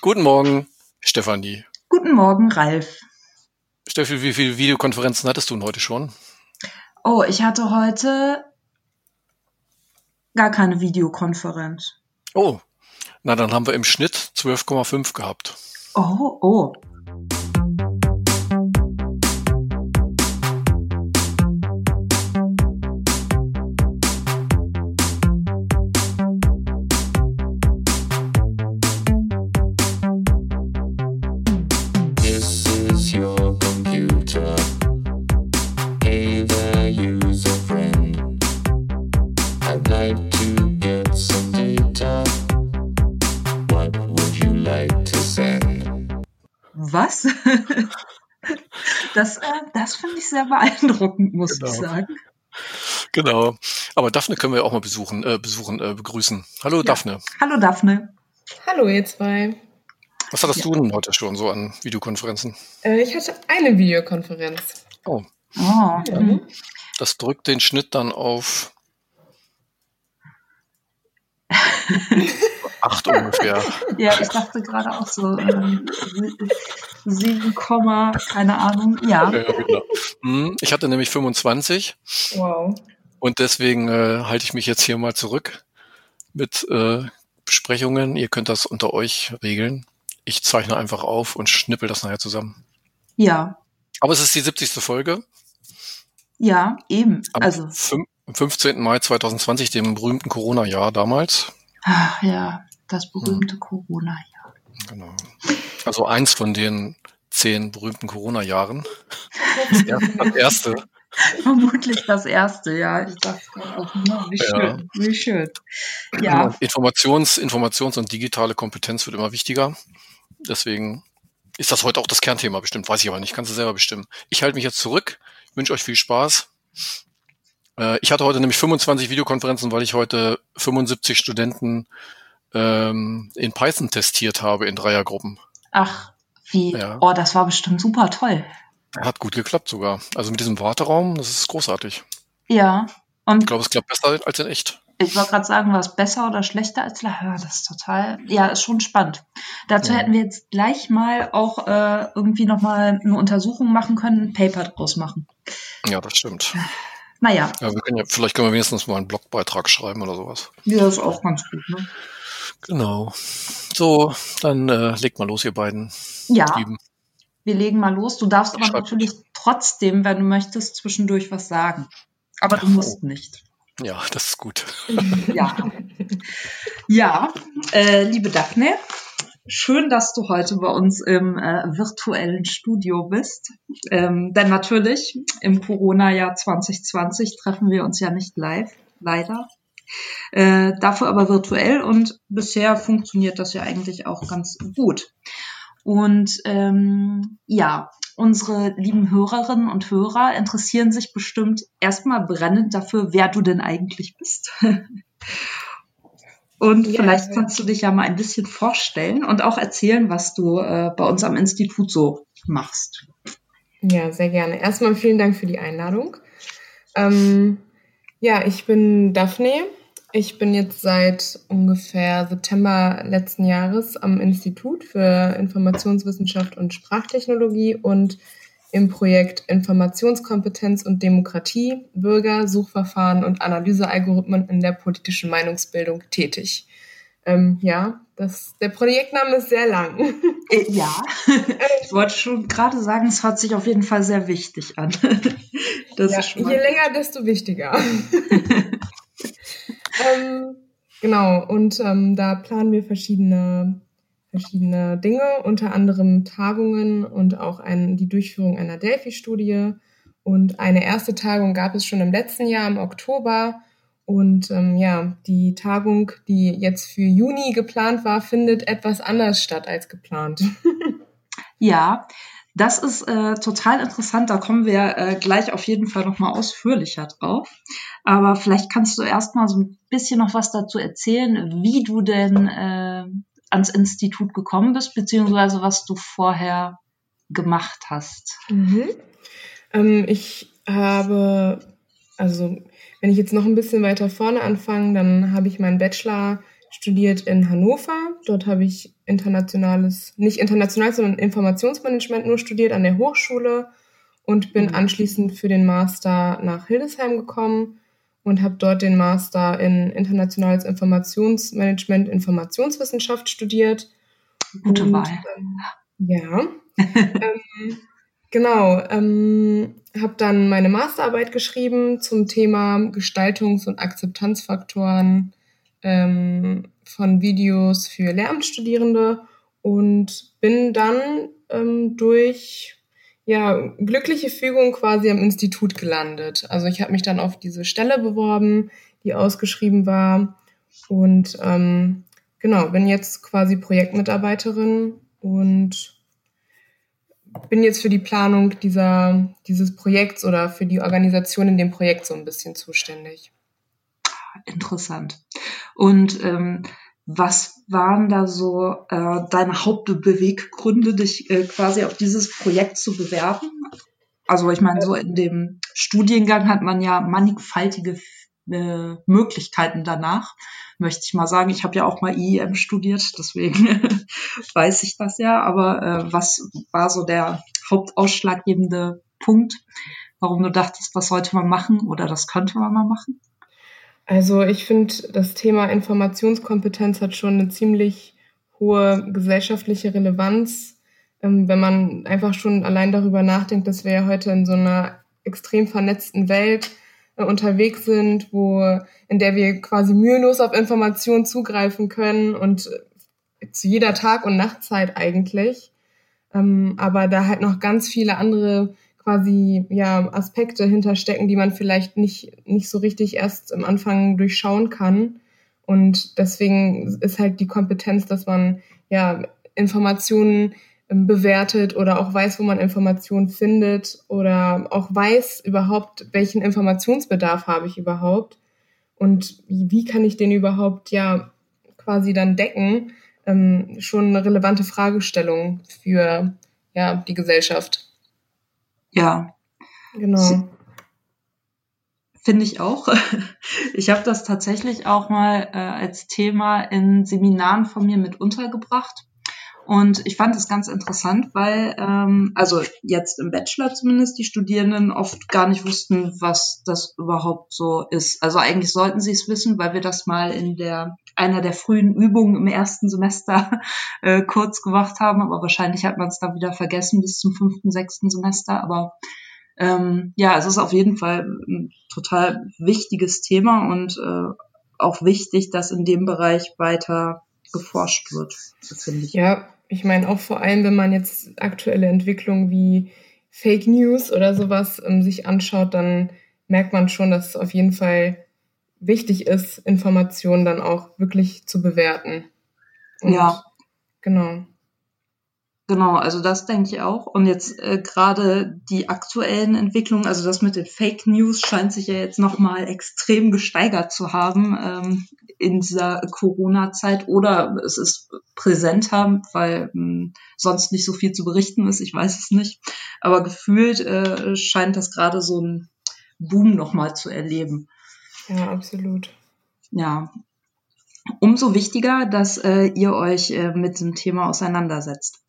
Guten Morgen, Stefanie. Guten Morgen, Ralf. Steffi, wie viele Videokonferenzen hattest du denn heute schon? Oh, ich hatte heute gar keine Videokonferenz. Oh, na dann haben wir im Schnitt 12,5 gehabt. Oh, oh. Sehr beeindruckend, muss Genau. ich sagen. Genau. Aber Daphne können wir ja auch mal besuchen, äh, besuchen, äh, begrüßen. Hallo Daphne. Hallo, Daphne. Hallo ihr zwei. Was hattest du denn heute schon so an Videokonferenzen? Äh, ich hatte eine Videokonferenz. Oh, Oh, Mhm. das drückt den Schnitt dann auf acht ungefähr. ja, ich dachte gerade auch so ähm, 7, Komma, keine Ahnung. Ja, Ja, genau. Hm, Ich hatte nämlich 25 Wow. und deswegen äh, halte ich mich jetzt hier mal zurück mit äh, Besprechungen. Ihr könnt das unter euch regeln. Ich zeichne einfach auf und schnippel das nachher zusammen. ja, Aber es ist die 70. Folge. ja, eben. Am Also, am 15. Mai 2020, dem berühmten Corona-Jahr damals. ach, ja, das berühmte Corona-Jahr. Genau. Also eins von den zehn berühmten Corona-Jahren. Das erste- Das erste. Vermutlich das erste, ja. Ich dachte gerade auch, na, wie Ja. schön, wie schön. Ja, Informations-, Informations- und digitale Kompetenz wird immer wichtiger. Deswegen ist das heute auch das Kernthema bestimmt. Weiß ich aber nicht. Kannst du selber bestimmen. Ich halte mich jetzt zurück. Wünsche euch viel Spaß. Äh, Ich hatte heute nämlich 25 Videokonferenzen, weil ich heute 75 Studenten ähm, in Python testiert habe in Dreiergruppen. ach, wie, Ja. oh, das war bestimmt super toll. Hat gut geklappt sogar. Also mit diesem Warteraum, das ist großartig. Ja, Ich und glaube, es klappt besser als in echt. ich wollte gerade sagen, war es besser oder schlechter als? Ja, das ist total, ja, ist schon spannend. Dazu Ja. hätten wir jetzt gleich mal auch äh, irgendwie nochmal eine Untersuchung machen können, ein Paper draus machen. Ja, das stimmt. Naja, Ja, wir können ja, vielleicht können wir wenigstens mal einen Blogbeitrag schreiben oder sowas. ja, ist auch ganz gut, ne? Genau. So, dann äh, legt mal los, ihr beiden Ja, Lieben. wir legen mal los. Du darfst aber Schreib- natürlich trotzdem, wenn du möchtest, zwischendurch was sagen. Aber du musst oh. nicht. Ja, das ist gut. Ja. Ja, äh, liebe Daphne, schön, dass du heute bei uns im äh, virtuellen Studio bist. Ähm, denn natürlich, im Corona-Jahr 2020 treffen wir uns ja nicht live, leider. Äh, dafür aber virtuell und bisher funktioniert das ja eigentlich auch ganz gut. Und ähm, ja, unsere lieben Hörerinnen und Hörer interessieren sich bestimmt erstmal brennend dafür, wer du denn eigentlich bist. Und Ja. vielleicht kannst du dich ja mal ein bisschen vorstellen und auch erzählen, was du äh, bei uns am Institut so machst. Ja, sehr gerne. Erstmal vielen Dank für die Einladung. Ähm, ja, ich bin Daphne. Ich bin jetzt seit ungefähr September letzten Jahres am Institut für Informationswissenschaft und Sprachtechnologie und im Projekt Informationskompetenz und Demokratie, Bürger, Suchverfahren und Analysealgorithmen in der politischen Meinungsbildung tätig. Ähm, ja, das, der Projektname ist sehr lang. Äh, ja, ich wollte schon gerade sagen, es hört sich auf jeden Fall sehr wichtig an. Ja, je länger, desto wichtiger. ähm, genau, und ähm, da planen wir verschiedene, verschiedene Dinge, unter anderem Tagungen und auch ein, die Durchführung einer Delphi-Studie. Und eine erste Tagung gab es schon im letzten Jahr, im Oktober. Und ähm, ja, die Tagung, die jetzt für Juni geplant war, findet etwas anders statt als geplant. Ja, das ist äh, total interessant. Da kommen wir äh, gleich auf jeden Fall nochmal ausführlicher drauf. Aber vielleicht kannst du erst mal so ein bisschen noch was dazu erzählen, wie du denn äh, ans Institut gekommen bist, beziehungsweise was du vorher gemacht hast. Mhm. Ähm, ich habe, also wenn ich jetzt noch ein bisschen weiter vorne anfange, dann habe ich meinen Bachelor studiert in Hannover. Dort habe ich internationales, nicht international, sondern Informationsmanagement nur studiert an der Hochschule und bin mhm. anschließend für den Master nach Hildesheim gekommen und habe dort den Master in internationales Informationsmanagement, Informationswissenschaft studiert. Gute Wahl. Ähm, ja. ähm, genau. Ähm, habe dann meine Masterarbeit geschrieben zum Thema Gestaltungs- und Akzeptanzfaktoren ähm, von Videos für Lehramtsstudierende und bin dann ähm, durch ja, glückliche Fügung quasi am Institut gelandet. Also ich habe mich dann auf diese Stelle beworben, die ausgeschrieben war und ähm, genau, bin jetzt quasi Projektmitarbeiterin und bin jetzt für die Planung dieser, dieses Projekts oder für die Organisation in dem Projekt so ein bisschen zuständig. Interessant. Und ähm, was waren da so äh, deine Hauptbeweggründe, dich äh, quasi auf dieses Projekt zu bewerben? Also ich meine, so in dem Studiengang hat man ja mannigfaltige äh, Möglichkeiten danach, möchte ich mal sagen. Ich habe ja auch mal IEM studiert, deswegen weiß ich das ja. Aber äh, was war so der hauptausschlaggebende Punkt, warum du dachtest, was sollte man machen oder das könnte man mal machen? Also ich finde, das Thema Informationskompetenz hat schon eine ziemlich hohe gesellschaftliche Relevanz, ähm, wenn man einfach schon allein darüber nachdenkt, dass wir ja heute in so einer extrem vernetzten Welt äh, unterwegs sind, wo in der wir quasi mühelos auf Informationen zugreifen können und äh, zu jeder Tag- und Nachtzeit eigentlich. Ähm, aber da halt noch ganz viele andere quasi ja Aspekte hinterstecken, die man vielleicht nicht nicht so richtig erst am Anfang durchschauen kann. Und deswegen ist halt die Kompetenz, dass man ja Informationen bewertet oder auch weiß, wo man Informationen findet oder auch weiß überhaupt, welchen Informationsbedarf habe ich überhaupt und wie kann ich den überhaupt ja quasi dann decken, ähm, schon eine relevante Fragestellung für ja die Gesellschaft. Ja. Genau. Finde ich auch. Ich habe das tatsächlich auch mal äh, als Thema in Seminaren von mir mit untergebracht. Und ich fand es ganz interessant, weil, ähm, also jetzt im Bachelor zumindest, die Studierenden oft gar nicht wussten, was das überhaupt so ist. Also eigentlich sollten sie es wissen, weil wir das mal in der einer der frühen Übungen im ersten Semester äh, kurz gemacht haben, aber wahrscheinlich hat man es dann wieder vergessen bis zum fünften, sechsten Semester. Aber ähm, ja, es ist auf jeden Fall ein total wichtiges Thema und äh, auch wichtig, dass in dem Bereich weiter geforscht wird, finde ich. Ja, ich meine auch vor allem, wenn man jetzt aktuelle Entwicklungen wie Fake News oder sowas ähm, sich anschaut, dann merkt man schon, dass es auf jeden Fall wichtig ist, Informationen dann auch wirklich zu bewerten. Und ja. Genau. Genau, also das denke ich auch. Und jetzt äh, gerade die aktuellen Entwicklungen, also das mit den Fake News scheint sich ja jetzt nochmal extrem gesteigert zu haben ähm, in dieser Corona-Zeit. Oder es ist präsenter, weil ähm, sonst nicht so viel zu berichten ist. Ich weiß es nicht. Aber gefühlt äh, scheint das gerade so ein Boom nochmal zu erleben. Ja, absolut. Ja. Umso wichtiger, dass äh, ihr euch äh, mit dem Thema auseinandersetzt.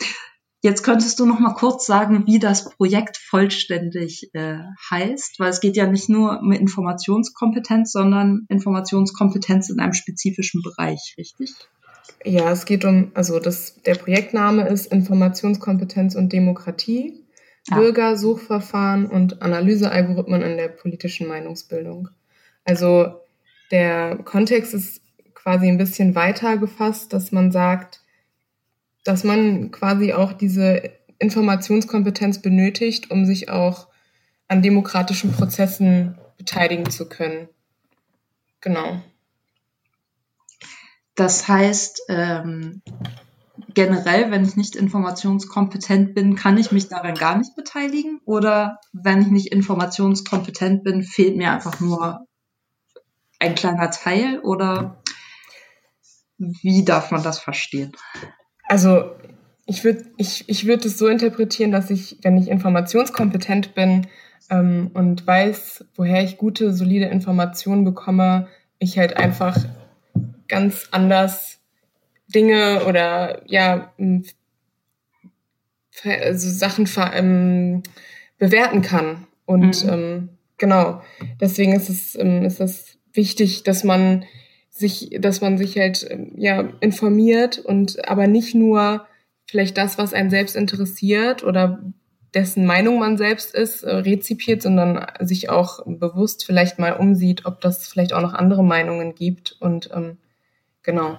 Jetzt könntest du noch mal kurz sagen, wie das Projekt vollständig äh, heißt, weil es geht ja nicht nur um Informationskompetenz, sondern Informationskompetenz in einem spezifischen Bereich, richtig? Ja, es geht um, also das, der Projektname ist Informationskompetenz und Demokratie, ja. Bürgersuchverfahren und Analysealgorithmen in der politischen Meinungsbildung. Also der Kontext ist quasi ein bisschen weiter gefasst, dass man sagt, dass man quasi auch diese Informationskompetenz benötigt, um sich auch an demokratischen Prozessen beteiligen zu können. Genau. Das heißt, ähm, generell, wenn ich nicht informationskompetent bin, kann ich mich daran gar nicht beteiligen? Oder wenn ich nicht informationskompetent bin, fehlt mir einfach nur ein kleiner Teil oder wie darf man das verstehen? Also ich würde ich, ich würd es so interpretieren, dass ich, wenn ich informationskompetent bin ähm, und weiß, woher ich gute, solide Informationen bekomme, ich halt einfach ganz anders Dinge oder ja, also Sachen ähm, bewerten kann. Und mhm. ähm, genau, deswegen ist es, ähm, ist es wichtig, dass man sich, dass man sich halt ähm, ja informiert und aber nicht nur vielleicht das, was einen selbst interessiert oder dessen Meinung man selbst ist, äh, rezipiert, sondern sich auch bewusst vielleicht mal umsieht, ob das vielleicht auch noch andere Meinungen gibt. Und ähm, genau.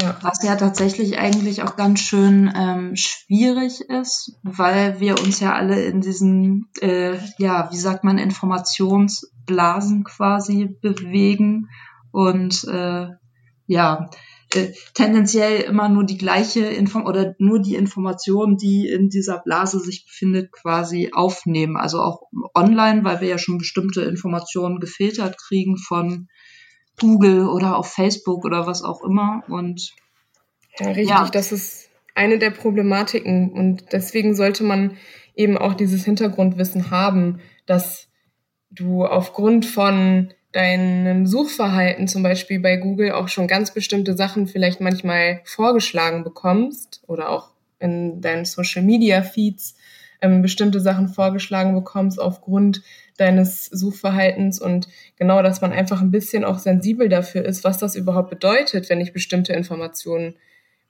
Ja. Was ja tatsächlich eigentlich auch ganz schön ähm, schwierig ist, weil wir uns ja alle in diesen, äh, ja, wie sagt man, Informationsblasen quasi bewegen und äh, ja, äh, tendenziell immer nur die gleiche Info oder nur die Information, die in dieser Blase sich befindet, quasi aufnehmen. Also auch online, weil wir ja schon bestimmte Informationen gefiltert kriegen von Google oder auf Facebook oder was auch immer. Und ja, richtig, ja. das ist eine der Problematiken. Und deswegen sollte man eben auch dieses Hintergrundwissen haben, dass du aufgrund von deinem Suchverhalten zum Beispiel bei Google auch schon ganz bestimmte Sachen vielleicht manchmal vorgeschlagen bekommst oder auch in deinen Social Media Feeds ähm, bestimmte Sachen vorgeschlagen bekommst aufgrund deines Suchverhaltens und genau, dass man einfach ein bisschen auch sensibel dafür ist, was das überhaupt bedeutet, wenn ich bestimmte Informationen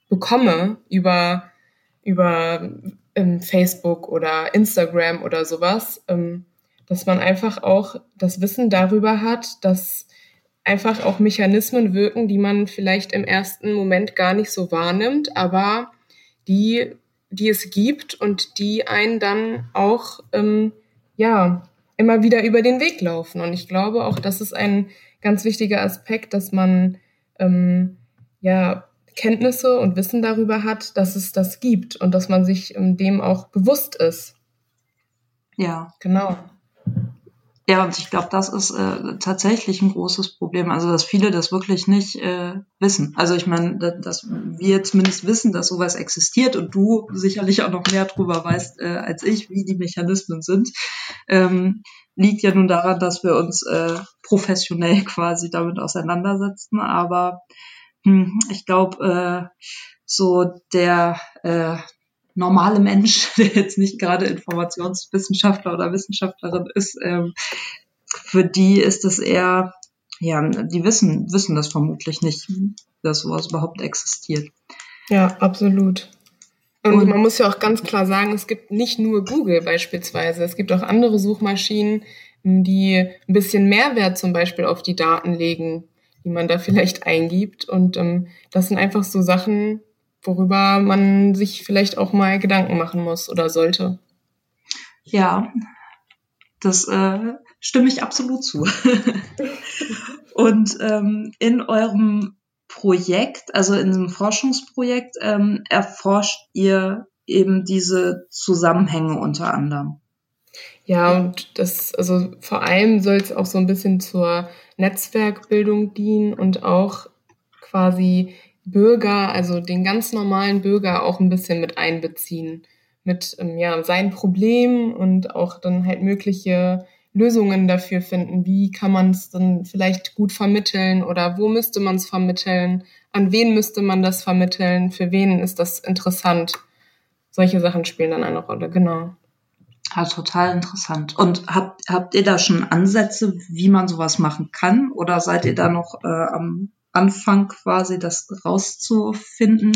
bekomme über, über ähm, Facebook oder Instagram oder sowas. Ähm, dass man einfach auch das Wissen darüber hat, dass einfach auch Mechanismen wirken, die man vielleicht im ersten Moment gar nicht so wahrnimmt, aber die, die es gibt und die einen dann auch, ähm, ja, immer wieder über den Weg laufen. Und ich glaube auch, das ist ein ganz wichtiger Aspekt, dass man, ähm, ja, Kenntnisse und Wissen darüber hat, dass es das gibt und dass man sich ähm, dem auch bewusst ist. Ja. Genau. Ja, und ich glaube, das ist äh, tatsächlich ein großes Problem. Also, dass viele das wirklich nicht äh, wissen. Also, ich meine, dass wir zumindest wissen, dass sowas existiert und du sicherlich auch noch mehr drüber weißt äh, als ich, wie die Mechanismen sind, ähm, liegt ja nun daran, dass wir uns äh, professionell quasi damit auseinandersetzen. Aber hm, ich glaube, äh, so der äh, normale Mensch, der jetzt nicht gerade Informationswissenschaftler oder Wissenschaftlerin ist, ähm, für die ist es eher, ja, die wissen, wissen das vermutlich nicht, dass sowas überhaupt existiert. Ja, absolut. Und, Und man muss ja auch ganz klar sagen, es gibt nicht nur Google beispielsweise, es gibt auch andere Suchmaschinen, die ein bisschen Mehrwert zum Beispiel auf die Daten legen, die man da vielleicht eingibt. Und ähm, das sind einfach so Sachen, worüber man sich vielleicht auch mal Gedanken machen muss oder sollte. Ja, das äh, stimme ich absolut zu. Und ähm, in eurem Projekt, also in diesem Forschungsprojekt, ähm, erforscht ihr eben diese Zusammenhänge unter anderem. Ja, und das, also vor allem soll es auch so ein bisschen zur Netzwerkbildung dienen und auch quasi Bürger, also den ganz normalen Bürger auch ein bisschen mit einbeziehen. Mit ähm, ja, seinen Problemen und auch dann halt mögliche Lösungen dafür finden. Wie kann man es dann vielleicht gut vermitteln oder wo müsste man es vermitteln? An wen müsste man das vermitteln? Für wen ist das interessant? Solche Sachen spielen dann eine Rolle, genau. Ja, total interessant. Und habt, habt ihr da schon Ansätze, wie man sowas machen kann? Oder seid ihr da noch äh, am Anfang quasi das rauszufinden.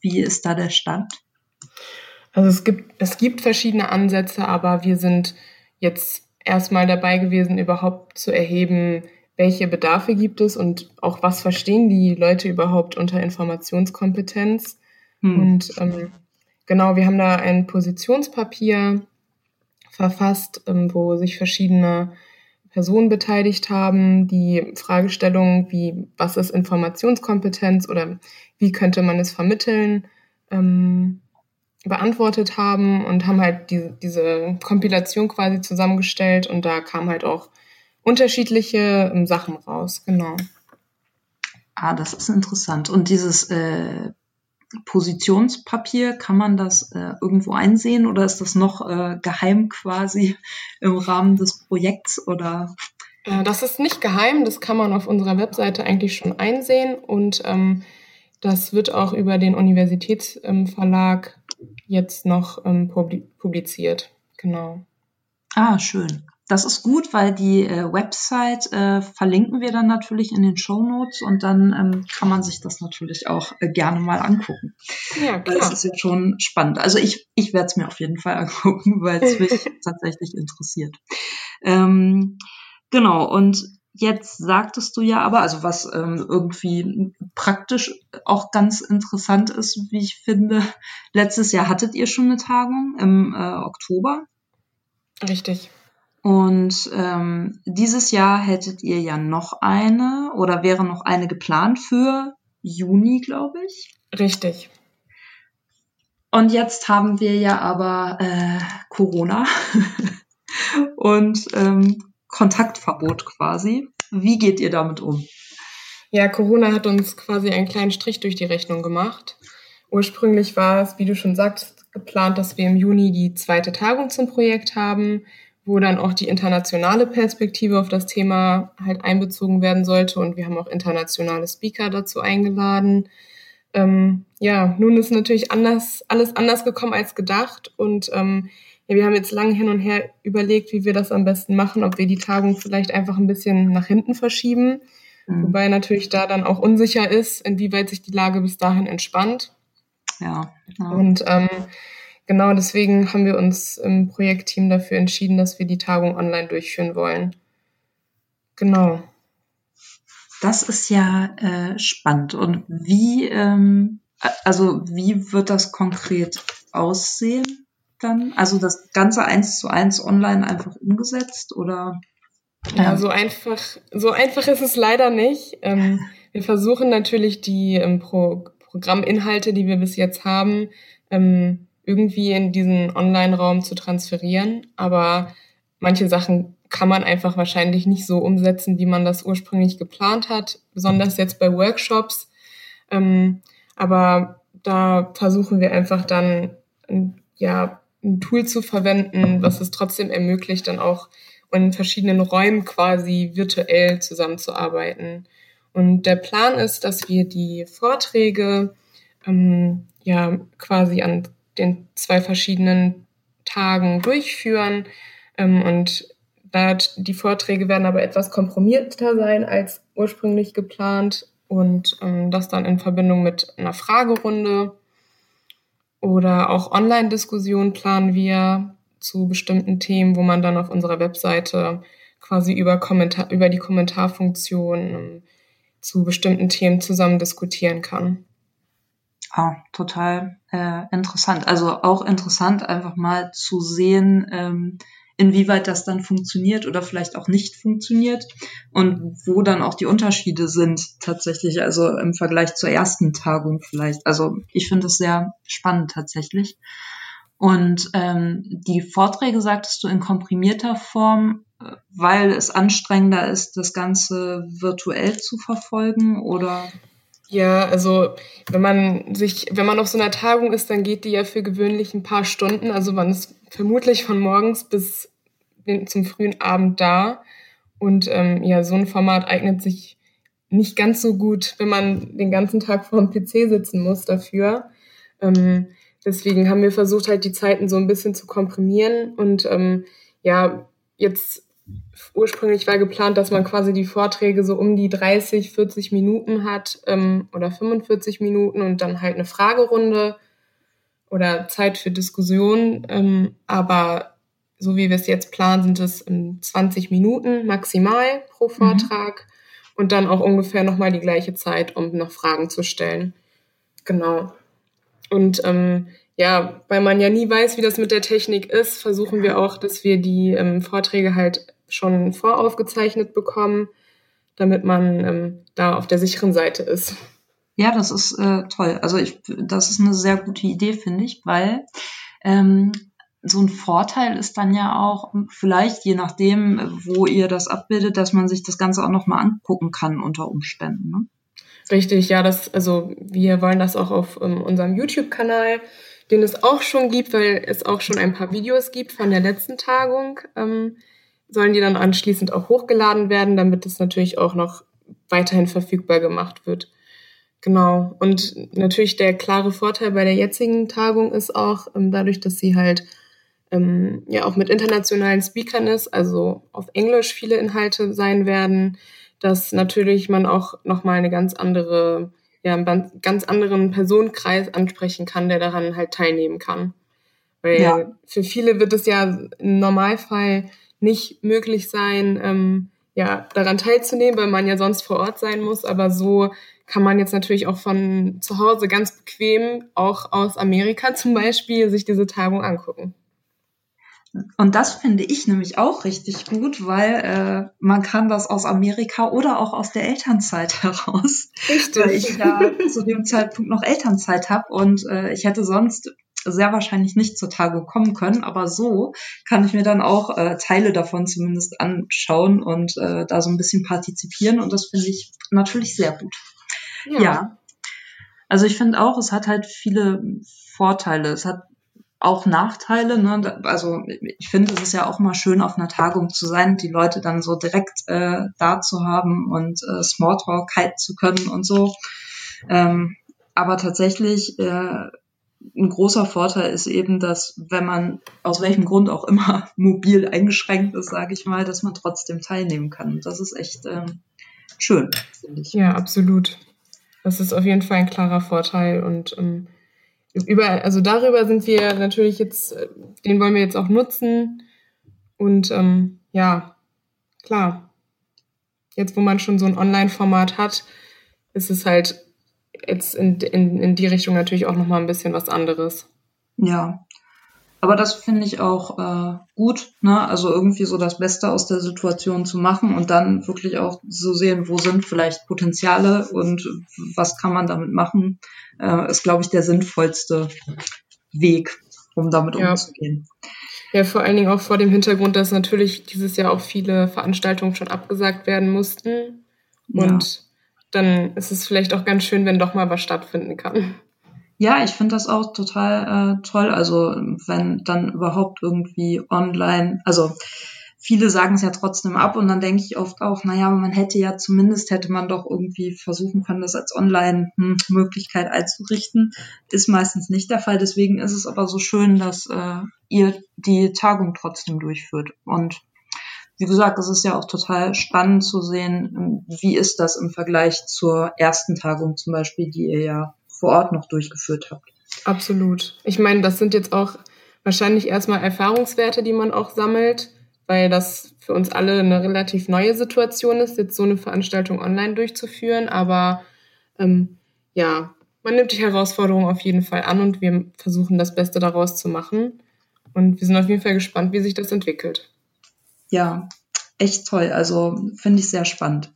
Wie ist da der Stand? Also es gibt, es gibt verschiedene Ansätze, aber wir sind jetzt erstmal dabei gewesen, überhaupt zu erheben, welche Bedarfe gibt es und auch was verstehen die Leute überhaupt unter Informationskompetenz. Hm. Und ähm, genau, wir haben da ein Positionspapier verfasst, ähm, wo sich verschiedene Personen beteiligt haben, die Fragestellungen wie was ist Informationskompetenz oder wie könnte man es vermitteln, ähm, beantwortet haben und haben halt die, diese Kompilation quasi zusammengestellt und da kamen halt auch unterschiedliche ähm, Sachen raus, genau. Ah, das ist interessant. Und dieses äh, Positionspapier, kann man das äh, irgendwo einsehen oder ist das noch äh, geheim quasi im Rahmen des Projekts oder? Äh, das ist nicht geheim, das kann man auf unserer Webseite eigentlich schon einsehen und ähm, das wird auch über den Universitätsverlag jetzt noch ähm, publiziert. Genau. Ah, schön. Das ist gut, weil die äh, Website äh, verlinken wir dann natürlich in den Show Notes und dann ähm, kann man sich das natürlich auch äh, gerne mal angucken. Ja, klar. Es ist ja schon spannend. Also ich, ich werde es mir auf jeden Fall angucken, weil es mich tatsächlich interessiert. Ähm, genau, und jetzt sagtest du ja aber, also was ähm, irgendwie praktisch auch ganz interessant ist, wie ich finde, letztes Jahr hattet ihr schon eine Tagung im äh, Oktober. Richtig. Und ähm, dieses Jahr hättet ihr ja noch eine oder wäre noch eine geplant für Juni, glaube ich. Richtig. Und jetzt haben wir ja aber äh, Corona und ähm, Kontaktverbot quasi. Wie geht ihr damit um? Ja, Corona hat uns quasi einen kleinen Strich durch die Rechnung gemacht. Ursprünglich war es, wie du schon sagst, geplant, dass wir im Juni die zweite Tagung zum Projekt haben wo dann auch die internationale Perspektive auf das Thema halt einbezogen werden sollte. Und wir haben auch internationale Speaker dazu eingeladen. Ähm, ja, nun ist natürlich anders, alles anders gekommen als gedacht. Und ähm, ja, wir haben jetzt lange hin und her überlegt, wie wir das am besten machen, ob wir die Tagung vielleicht einfach ein bisschen nach hinten verschieben. Mhm. Wobei natürlich da dann auch unsicher ist, inwieweit sich die Lage bis dahin entspannt. Ja. ja. Und ähm, genau deswegen haben wir uns im Projektteam dafür entschieden, dass wir die Tagung online durchführen wollen. Genau. Das ist ja äh, spannend. Und wie, ähm, also wie wird das konkret aussehen dann? Also das Ganze eins zu eins online einfach umgesetzt oder? Ja, so einfach, so einfach ist es leider nicht. Ähm, wir versuchen natürlich die ähm, Pro Programminhalte, die wir bis jetzt haben, ähm, irgendwie in diesen Online-Raum zu transferieren. Aber manche Sachen kann man einfach wahrscheinlich nicht so umsetzen, wie man das ursprünglich geplant hat, besonders jetzt bei Workshops. Ähm, aber da versuchen wir einfach dann ja ein Tool zu verwenden, was es trotzdem ermöglicht, dann auch in verschiedenen Räumen quasi virtuell zusammenzuarbeiten. Und der Plan ist, dass wir die Vorträge ähm, ja quasi an den zwei verschiedenen Tagen durchführen. Ähm, und die Vorträge werden aber etwas komprimierter sein als ursprünglich geplant und ähm, das dann in Verbindung mit einer Fragerunde oder auch Online-Diskussionen planen wir zu bestimmten Themen, wo man dann auf unserer Webseite quasi über, Kommentar über die Kommentarfunktion ähm, zu bestimmten Themen zusammen diskutieren kann. Ah, total äh, interessant. Also auch interessant, einfach mal zu sehen, ähm, inwieweit das dann funktioniert oder vielleicht auch nicht funktioniert und wo dann auch die Unterschiede sind tatsächlich, also im Vergleich zur ersten Tagung vielleicht. Also ich finde es sehr spannend tatsächlich. Und ähm, die Vorträge sagtest du in komprimierter Form, äh, weil es anstrengender ist, das Ganze virtuell zu verfolgen oder? Ja, also wenn man sich, wenn man auf so einer Tagung ist, dann geht die ja für gewöhnlich ein paar Stunden. Also man ist vermutlich von morgens bis zum frühen Abend da. Und ähm, ja, so ein Format eignet sich nicht ganz so gut, wenn man den ganzen Tag vor dem PC sitzen muss dafür. Ähm, deswegen haben wir versucht, halt die Zeiten so ein bisschen zu komprimieren. Und ähm, ja, jetzt ursprünglich war geplant, dass man quasi die Vorträge so um die 30, 40 Minuten hat ähm, oder 45 Minuten und dann halt eine Fragerunde oder Zeit für Diskussion. Ähm, aber so wie wir es jetzt planen, sind es 20 Minuten maximal pro mhm. Vortrag mhm. und dann auch ungefähr nochmal die gleiche Zeit, um noch Fragen zu stellen. Genau. Und ähm, ja, weil man ja nie weiß, wie das mit der Technik ist, versuchen wir auch, dass wir die ähm, Vorträge halt schon voraufgezeichnet bekommen, damit man ähm, da auf der sicheren Seite ist. Ja, das ist äh, toll. Also ich, das ist eine sehr gute Idee, finde ich, weil ähm, so ein Vorteil ist dann ja auch vielleicht, je nachdem, wo ihr das abbildet, dass man sich das Ganze auch nochmal angucken kann unter Umständen. Ne? Richtig, ja, das, also wir wollen das auch auf um, ähm, unserem YouTube-Kanal, den es auch schon gibt, weil es auch schon ein paar Videos gibt von der letzten Tagung, ähm, sollen die dann anschließend auch hochgeladen werden, damit es natürlich auch noch weiterhin verfügbar gemacht wird. Genau. Und natürlich der klare Vorteil bei der jetzigen Tagung ist auch, ähm, dadurch, dass sie halt ähm, ja auch mit internationalen Speakern ist, also auf Englisch viele Inhalte sein werden, dass natürlich man auch nochmal eine ganz andere, ja, einen ganz anderen Personenkreis ansprechen kann, der daran halt teilnehmen kann. Weil ja. für viele wird es ja im Normalfall nicht möglich sein, ähm, ja, daran teilzunehmen, weil man ja sonst vor Ort sein muss. Aber so kann man jetzt natürlich auch von zu Hause ganz bequem, auch aus Amerika zum Beispiel, sich diese Tagung angucken. Und das finde ich nämlich auch richtig gut, weil äh, man kann das aus Amerika oder auch aus der Elternzeit heraus. Richtig. Weil ich ja zu dem Zeitpunkt noch Elternzeit habe und äh, ich hätte sonst sehr wahrscheinlich nicht zur Tagung kommen können, aber so kann ich mir dann auch äh, Teile davon zumindest anschauen und äh, da so ein bisschen partizipieren und das finde ich natürlich sehr gut. Ja. ja. Also ich finde auch, es hat halt viele Vorteile. Es hat auch Nachteile. Ne? Also ich finde, es ist ja auch mal schön, auf einer Tagung zu sein, die Leute dann so direkt äh, da zu haben und äh, Smalltalk halten zu können und so. Ähm, aber tatsächlich äh, ein großer Vorteil ist eben, dass wenn man aus welchem Grund auch immer mobil eingeschränkt ist, sage ich mal, dass man trotzdem teilnehmen kann. Das ist echt ähm, schön, finde ich. Ja, absolut. Das ist auf jeden Fall ein klarer Vorteil und ähm, über, also darüber sind wir natürlich jetzt, äh, den wollen wir jetzt auch nutzen. Und ähm, ja, klar. Jetzt, wo man schon so ein Online-Format hat, ist es halt jetzt in, in, in die Richtung natürlich auch nochmal ein bisschen was anderes. Ja, aber das finde ich auch äh, gut, ne? Also irgendwie so das Beste aus der Situation zu machen und dann wirklich auch so sehen, wo sind vielleicht Potenziale und was kann man damit machen, äh, ist, glaube ich, der sinnvollste Weg, um damit ja. umzugehen. Ja, vor allen Dingen auch vor dem Hintergrund, dass natürlich dieses Jahr auch viele Veranstaltungen schon abgesagt werden mussten. Und. Dann ist es vielleicht auch ganz schön, wenn doch mal was stattfinden kann. Ja, ich finde das auch total äh, toll. Also wenn dann überhaupt irgendwie online, also viele sagen es ja trotzdem ab und dann denke ich oft auch, naja, man hätte ja zumindest, hätte man doch irgendwie versuchen können, das als Online-Möglichkeit einzurichten. Ist meistens nicht der Fall. Deswegen ist es aber so schön, dass äh, ihr die Tagung trotzdem durchführt. Und wie gesagt, es ist ja auch total spannend zu sehen, wie ist das im Vergleich zur ersten Tagung zum Beispiel, die ihr ja vor Ort noch durchgeführt habt. Absolut. Ich meine, das sind jetzt auch wahrscheinlich erstmal Erfahrungswerte, die man auch sammelt, weil das für uns alle eine relativ neue Situation ist, jetzt so eine Veranstaltung online durchzuführen. Aber ähm, ja, man nimmt die Herausforderung auf jeden Fall an und wir versuchen das Beste daraus zu machen. Und wir sind auf jeden Fall gespannt, wie sich das entwickelt. Ja, echt toll. Also finde ich sehr spannend.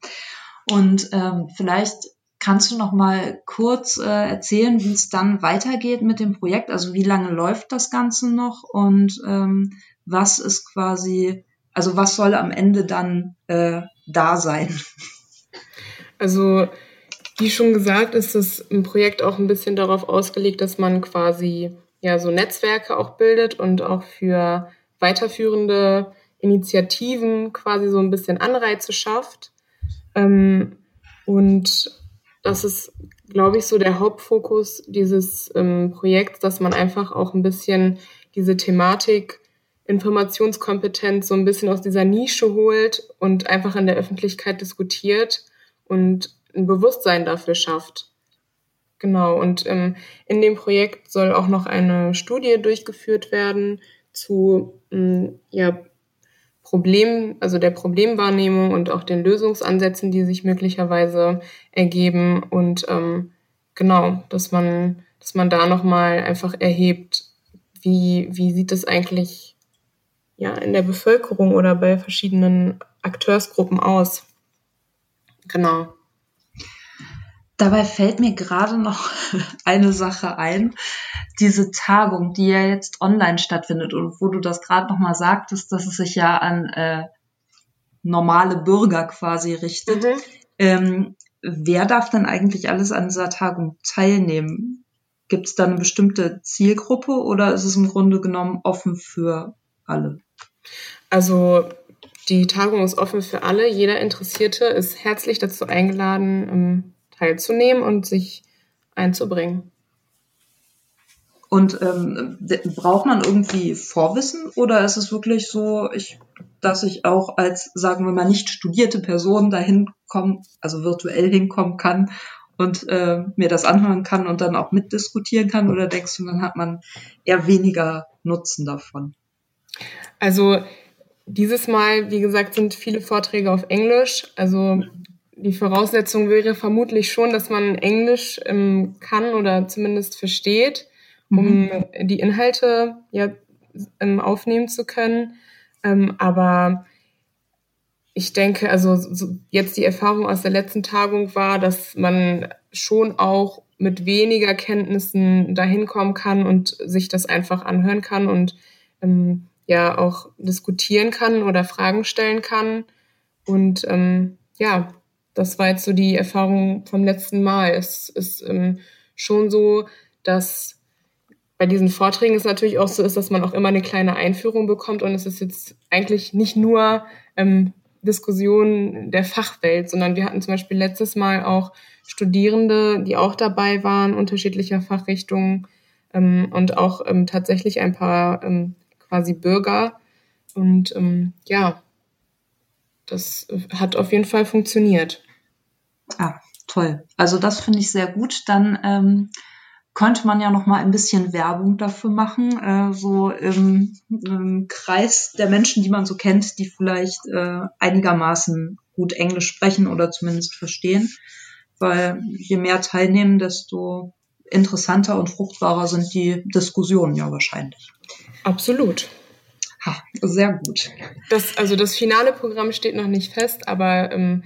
Und ähm, vielleicht Kannst du noch mal kurz äh, erzählen, wie es dann weitergeht mit dem Projekt? Also wie lange läuft das Ganze noch und ähm, was ist quasi, also was soll am Ende dann äh, da sein? Also wie schon gesagt, ist das Projekt auch ein bisschen darauf ausgelegt, dass man quasi ja so Netzwerke auch bildet und auch für weiterführende Initiativen quasi so ein bisschen Anreize schafft. Ähm, und das ist, glaube ich, so der Hauptfokus dieses ähm, Projekts, dass man einfach auch ein bisschen diese Thematik Informationskompetenz so ein bisschen aus dieser Nische holt und einfach in der Öffentlichkeit diskutiert und ein Bewusstsein dafür schafft. Genau, und ähm, in dem Projekt soll auch noch eine Studie durchgeführt werden zu ähm, ja, Problem, also der Problemwahrnehmung und auch den Lösungsansätzen, die sich möglicherweise ergeben und ähm, genau, dass man, dass man da nochmal einfach erhebt, wie, wie sieht es eigentlich ja in der Bevölkerung oder bei verschiedenen Akteursgruppen aus. Genau. Dabei fällt mir gerade noch eine Sache ein. Diese Tagung, die ja jetzt online stattfindet und wo du das gerade noch mal sagtest, dass es sich ja an äh, normale Bürger quasi richtet. Mhm. Ähm, wer darf denn eigentlich alles an dieser Tagung teilnehmen? Gibt es da eine bestimmte Zielgruppe oder ist es im Grunde genommen offen für alle? Also Die Tagung ist offen für alle. Jeder Interessierte ist herzlich dazu eingeladen, ähm, teilzunehmen und sich einzubringen. Und ähm, braucht man irgendwie Vorwissen oder ist es wirklich so, ich, dass ich auch als, sagen wir mal, nicht studierte Person dahin kommen, also virtuell hinkommen kann und äh, mir das anhören kann und dann auch mitdiskutieren kann? Oder denkst du, dann hat man eher weniger Nutzen davon? Also dieses Mal, wie gesagt, sind viele Vorträge auf Englisch. Also die Voraussetzung wäre vermutlich schon, dass man Englisch ähm, kann oder zumindest versteht um mhm. die Inhalte ja ähm, aufnehmen zu können. Ähm, aber ich denke, also so jetzt die Erfahrung aus der letzten Tagung war, dass man schon auch mit weniger Kenntnissen dahin kommen kann und sich das einfach anhören kann und ähm, ja auch diskutieren kann oder Fragen stellen kann. Und ähm, ja, das war jetzt so die Erfahrung vom letzten Mal. Es ist ähm, schon so, dass bei diesen Vorträgen ist natürlich auch so ist, dass man auch immer eine kleine Einführung bekommt und es ist jetzt eigentlich nicht nur ähm, Diskussion der Fachwelt, sondern wir hatten zum Beispiel letztes Mal auch Studierende, die auch dabei waren, unterschiedlicher Fachrichtungen ähm, und auch ähm, tatsächlich ein paar ähm, quasi Bürger. Und ähm, ja, das hat auf jeden Fall funktioniert. Ah, toll. Also das finde ich sehr gut. Dann ähm, könnte man ja noch mal ein bisschen Werbung dafür machen, äh, so im, im, Kreis der Menschen, die man so kennt, die vielleicht äh, einigermaßen gut Englisch sprechen oder zumindest verstehen, weil je mehr teilnehmen, desto interessanter und fruchtbarer sind die Diskussionen ja wahrscheinlich. Absolut. Ha, sehr gut. Das, also das finale Programm steht noch nicht fest, aber ähm,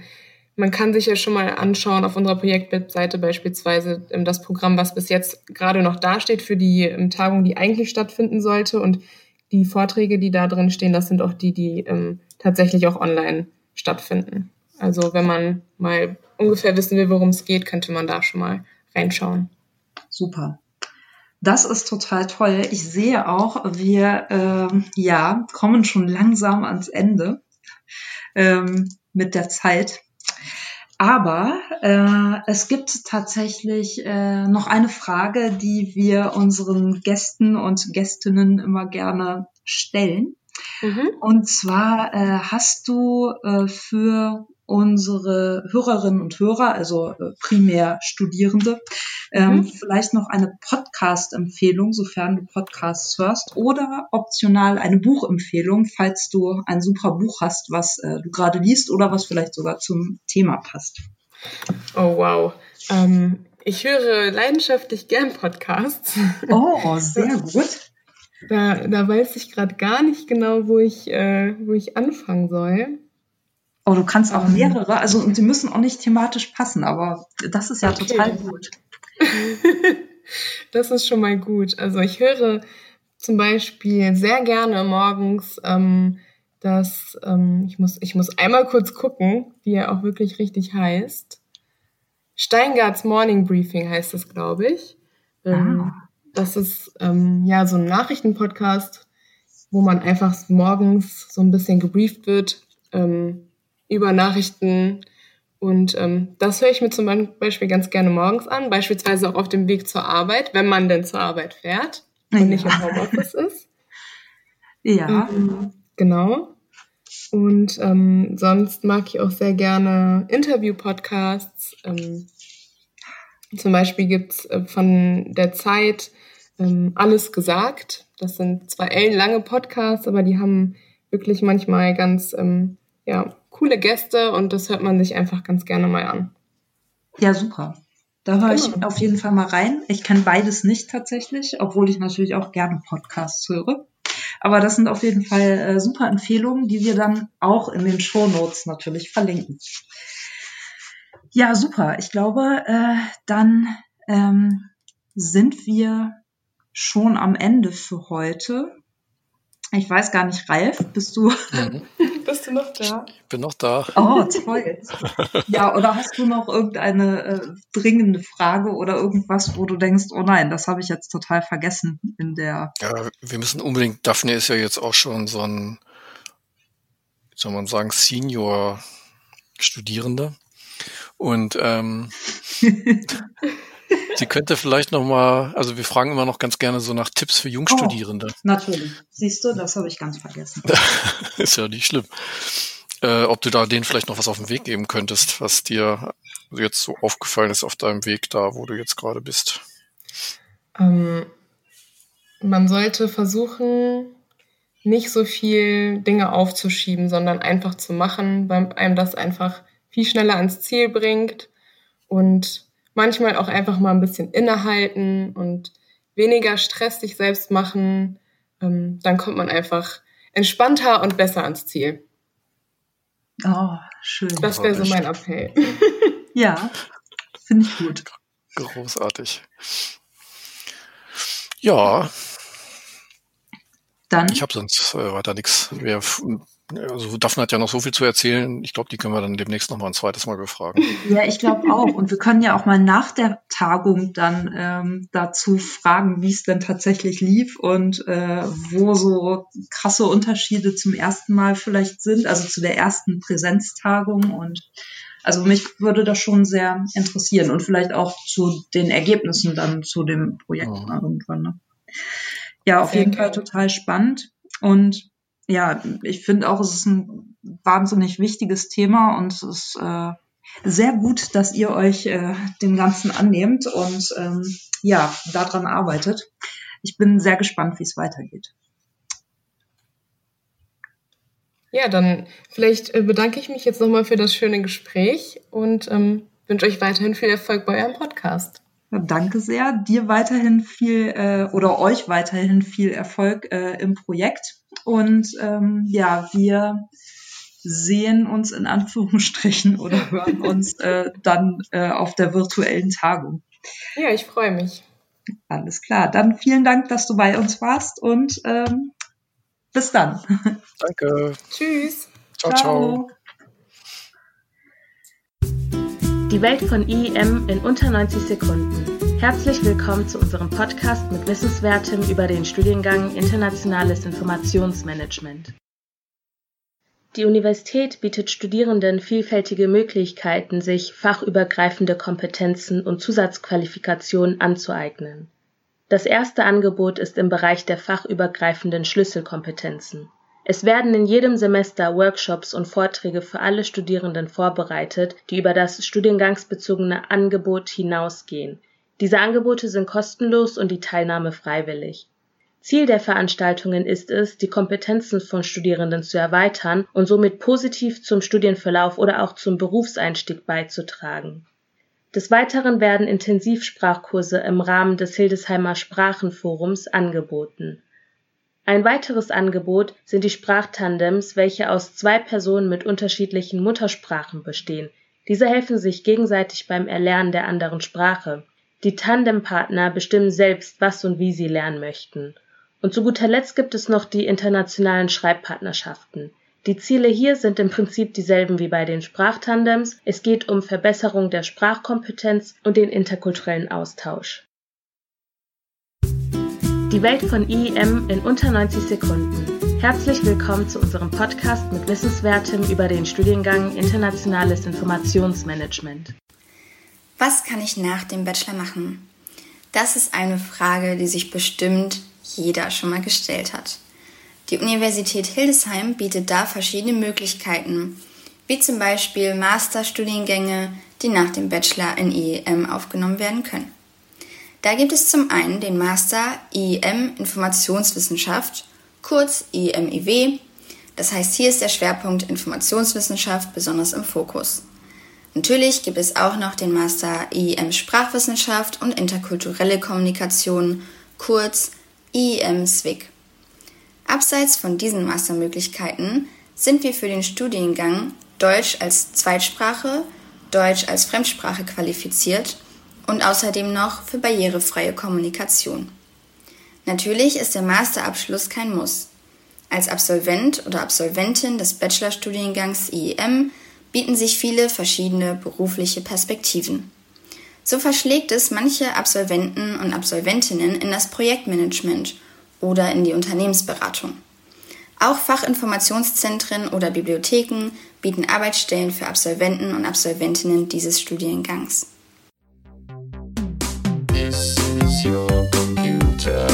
man kann sich ja schon mal anschauen auf unserer Projektwebseite beispielsweise ähm, das Programm, was bis jetzt gerade noch dasteht für die ähm, Tagung, die eigentlich stattfinden sollte. Und die Vorträge, die da drin stehen, das sind auch die, die ähm, tatsächlich auch online stattfinden. Also wenn man mal ungefähr wissen will, worum es geht, könnte man da schon mal reinschauen. Super. Das ist total toll. Ich sehe auch, wir äh, ja kommen schon langsam ans Ende ähm, mit der Zeit. Aber äh, es gibt tatsächlich äh, noch eine Frage, die wir unseren Gästen und Gästinnen immer gerne stellen. Mhm. Und zwar äh, hast du äh, für unsere Hörerinnen und Hörer, also äh, primär Studierende, ähm, mhm. vielleicht noch eine Podcast-Empfehlung, sofern du Podcasts hörst, oder optional eine Buchempfehlung, falls du ein super Buch hast, was äh, du gerade liest oder was vielleicht sogar zum Thema passt. Oh wow. Ähm, ich höre leidenschaftlich gern Podcasts. Oh, sehr gut. Da, da weiß ich gerade gar nicht genau, wo ich, äh, wo ich anfangen soll. Oh, du kannst auch mehrere, also und sie müssen auch nicht thematisch passen, aber das ist ja okay. total gut. das ist schon mal gut. Also ich höre zum Beispiel sehr gerne morgens ähm, das, ähm, ich, muss, ich muss einmal kurz gucken, wie er auch wirklich richtig heißt. Steingarts Morning Briefing heißt das, glaube ich. Ähm, ah. Das ist ähm, ja so ein Nachrichtenpodcast, wo man einfach morgens so ein bisschen gebrieft wird. Ähm, über Nachrichten. Und ähm, das höre ich mir zum Beispiel ganz gerne morgens an, beispielsweise auch auf dem Weg zur Arbeit, wenn man denn zur Arbeit fährt und ja. nicht im Homeoffice ist. Ja. Ähm, genau. Und ähm, sonst mag ich auch sehr gerne Interview-Podcasts. Ähm, zum Beispiel gibt's äh, von der Zeit ähm, Alles gesagt. Das sind zwar ellenlange Podcasts, aber die haben wirklich manchmal ganz ähm, ja, coole Gäste und das hört man sich einfach ganz gerne mal an. Ja, super. Da höre ich genau. auf jeden Fall mal rein. Ich kann beides nicht tatsächlich, obwohl ich natürlich auch gerne Podcasts höre. Aber das sind auf jeden Fall äh, super Empfehlungen, die wir dann auch in den Show Notes natürlich verlinken. Ja, super. Ich glaube, äh, dann ähm, sind wir schon am Ende für heute. Ich weiß gar nicht, Ralf, bist du? Mhm. bist du noch da? Ich bin noch da. Oh, toll. ja, oder hast du noch irgendeine äh, dringende Frage oder irgendwas, wo du denkst, oh nein, das habe ich jetzt total vergessen in der. Ja, wir müssen unbedingt, Daphne ist ja jetzt auch schon so ein soll man sagen, Senior-Studierende. Und ähm, sie könnte vielleicht noch mal, also wir fragen immer noch ganz gerne so nach Tipps für Jungstudierende. Oh, natürlich. Siehst du, das habe ich ganz vergessen. ist ja nicht schlimm. Äh, ob du da denen vielleicht noch was auf den Weg geben könntest, was dir jetzt so aufgefallen ist auf deinem Weg da, wo du jetzt gerade bist. Ähm, man sollte versuchen, nicht so viel Dinge aufzuschieben, sondern einfach zu machen, weil einem das einfach viel schneller ans Ziel bringt und manchmal auch einfach mal ein bisschen innehalten und weniger Stress sich selbst machen. Ähm, dann kommt man einfach entspannter und besser ans Ziel. Oh, schön. Das wäre so mein Appell. ja, finde ich gut. Großartig. Ja, dann. Ich habe sonst äh, weiter nichts. Also Daphne hat ja noch so viel zu erzählen. Ich glaube, die können wir dann demnächst noch mal ein zweites Mal befragen. Ja, ich glaube auch. Und wir können ja auch mal nach der Tagung dann ähm, dazu fragen, wie es denn tatsächlich lief und äh, wo so krasse Unterschiede zum ersten Mal vielleicht sind, also zu der ersten Präsenztagung. Und also mich würde das schon sehr interessieren und vielleicht auch zu den Ergebnissen dann zu dem Projekt mhm. irgendwann. Ne? Ja, auf Sehr jeden Fall total spannend. Und ja, ich finde auch, es ist ein wahnsinnig wichtiges Thema und es ist äh, sehr gut, dass ihr euch äh, dem Ganzen annehmt und ähm, ja, daran arbeitet. Ich bin sehr gespannt, wie es weitergeht. Ja, dann vielleicht äh, bedanke ich mich jetzt nochmal für das schöne Gespräch und ähm, wünsche euch weiterhin viel Erfolg bei eurem Podcast. Danke sehr. Dir weiterhin viel äh, oder euch weiterhin viel Erfolg äh, im Projekt. Und ähm, ja, wir sehen uns in Anführungsstrichen oder hören uns äh, dann äh, auf der virtuellen Tagung. Ja, ich freue mich. Alles klar. Dann vielen Dank, dass du bei uns warst und ähm, bis dann. Danke. Tschüss. ciao. ciao. ciao. Die Welt von IEM in unter 90 Sekunden. Herzlich willkommen zu unserem Podcast mit Wissenswertem über den Studiengang Internationales Informationsmanagement. Die Universität bietet Studierenden vielfältige Möglichkeiten, sich fachübergreifende Kompetenzen und Zusatzqualifikationen anzueignen. Das erste Angebot ist im Bereich der fachübergreifenden Schlüsselkompetenzen. Es werden in jedem Semester Workshops und Vorträge für alle Studierenden vorbereitet, die über das studiengangsbezogene Angebot hinausgehen. Diese Angebote sind kostenlos und die Teilnahme freiwillig. Ziel der Veranstaltungen ist es, die Kompetenzen von Studierenden zu erweitern und somit positiv zum Studienverlauf oder auch zum Berufseinstieg beizutragen. Des Weiteren werden Intensivsprachkurse im Rahmen des Hildesheimer Sprachenforums angeboten ein weiteres Angebot sind die Sprachtandems, welche aus zwei Personen mit unterschiedlichen Muttersprachen bestehen. Diese helfen sich gegenseitig beim Erlernen der anderen Sprache. Die Tandempartner bestimmen selbst, was und wie sie lernen möchten. Und zu guter Letzt gibt es noch die internationalen Schreibpartnerschaften. Die Ziele hier sind im Prinzip dieselben wie bei den Sprachtandems. Es geht um Verbesserung der Sprachkompetenz und den interkulturellen Austausch. Die Welt von IEM in unter 90 Sekunden. Herzlich willkommen zu unserem Podcast mit Wissenswertem über den Studiengang Internationales Informationsmanagement. Was kann ich nach dem Bachelor machen? Das ist eine Frage, die sich bestimmt jeder schon mal gestellt hat. Die Universität Hildesheim bietet da verschiedene Möglichkeiten, wie zum Beispiel Masterstudiengänge, die nach dem Bachelor in IEM aufgenommen werden können. Da gibt es zum einen den Master IEM Informationswissenschaft, kurz IEMIW. Das heißt, hier ist der Schwerpunkt Informationswissenschaft besonders im Fokus. Natürlich gibt es auch noch den Master IEM Sprachwissenschaft und interkulturelle Kommunikation, kurz IEM SWIG. Abseits von diesen Mastermöglichkeiten sind wir für den Studiengang Deutsch als Zweitsprache, Deutsch als Fremdsprache qualifiziert und außerdem noch für barrierefreie Kommunikation. Natürlich ist der Masterabschluss kein Muss. Als Absolvent oder Absolventin des Bachelorstudiengangs IEM bieten sich viele verschiedene berufliche Perspektiven. So verschlägt es manche Absolventen und Absolventinnen in das Projektmanagement oder in die Unternehmensberatung. Auch Fachinformationszentren oder Bibliotheken bieten Arbeitsstellen für Absolventen und Absolventinnen dieses Studiengangs. Is your computer?